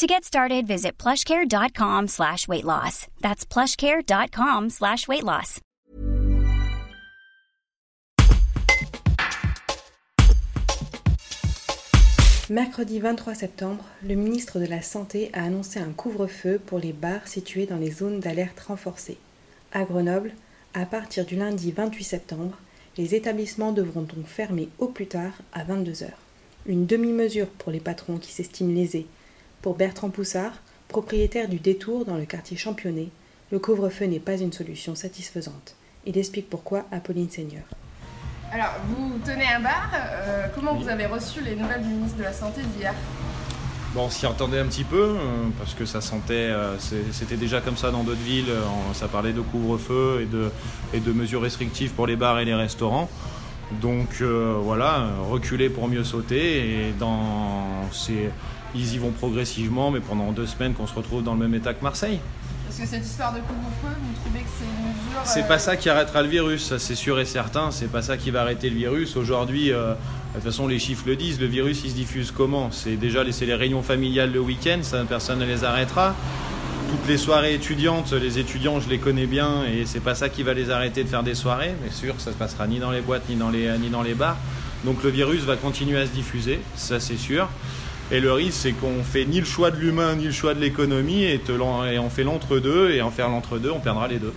To get started, visit plushcare.com slash weight loss. That's plushcare.com slash weight loss. Mercredi 23 septembre, le ministre de la Santé a annoncé un couvre-feu pour les bars situés dans les zones d'alerte renforcée. À Grenoble, à partir du lundi 28 septembre, les établissements devront donc fermer au plus tard à 22 heures. Une demi-mesure pour les patrons qui s'estiment lésés. Pour Bertrand Poussard, propriétaire du détour dans le quartier championné, le couvre-feu n'est pas une solution satisfaisante. Il explique pourquoi à Pauline Seigneur. Alors, vous tenez un bar, euh, comment vous avez reçu les nouvelles du ministre de la Santé d'hier? Bon, on s'y attendait un petit peu, euh, parce que ça sentait, euh, c'était déjà comme ça dans d'autres villes, ça parlait de couvre-feu et de, et de mesures restrictives pour les bars et les restaurants. Donc voilà, reculer pour mieux sauter, et dans ces, ils y vont progressivement, mais pendant deux semaines qu'on se retrouve dans le même état que Marseille. Parce que cette histoire de couvre-feu, vous trouvez que c'est une mesure... C'est pas ça qui arrêtera le virus, ça c'est sûr et certain, c'est pas ça qui va arrêter le virus. Aujourd'hui, de toute façon, les chiffres le disent. Le virus, il se diffuse comment? C'est déjà c'est les réunions familiales le week-end, ça personne ne les arrêtera. Toutes les soirées étudiantes, les étudiants, je les connais bien, et c'est pas ça qui va les arrêter de faire des soirées. Mais sûr, ça se passera ni dans les boîtes ni dans les ni dans les bars. Donc le virus va continuer à se diffuser, ça c'est sûr. Et le risque, c'est qu'on fait ni le choix de l'humain ni le choix de l'économie, et, et on fait l'entre-deux, et en faire l'entre-deux, on perdra les deux.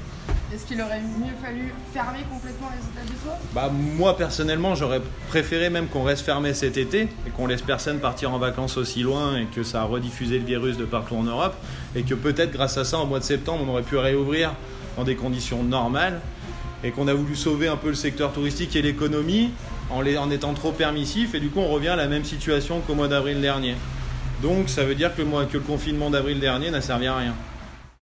Est-ce qu'il aurait mieux fallu fermer complètement les établissements bah, Moi, personnellement, j'aurais préféré même qu'on reste fermé cet été et qu'on laisse personne partir en vacances aussi loin et que ça a rediffusé le virus de partout en Europe et que peut-être grâce à ça, au mois de septembre, on aurait pu réouvrir dans des conditions normales et qu'on a voulu sauver un peu le secteur touristique et l'économie en, étant trop permissif et du coup, on revient à la même situation qu'au mois d'avril dernier. Donc, ça veut dire que le confinement d'avril dernier n'a servi à rien.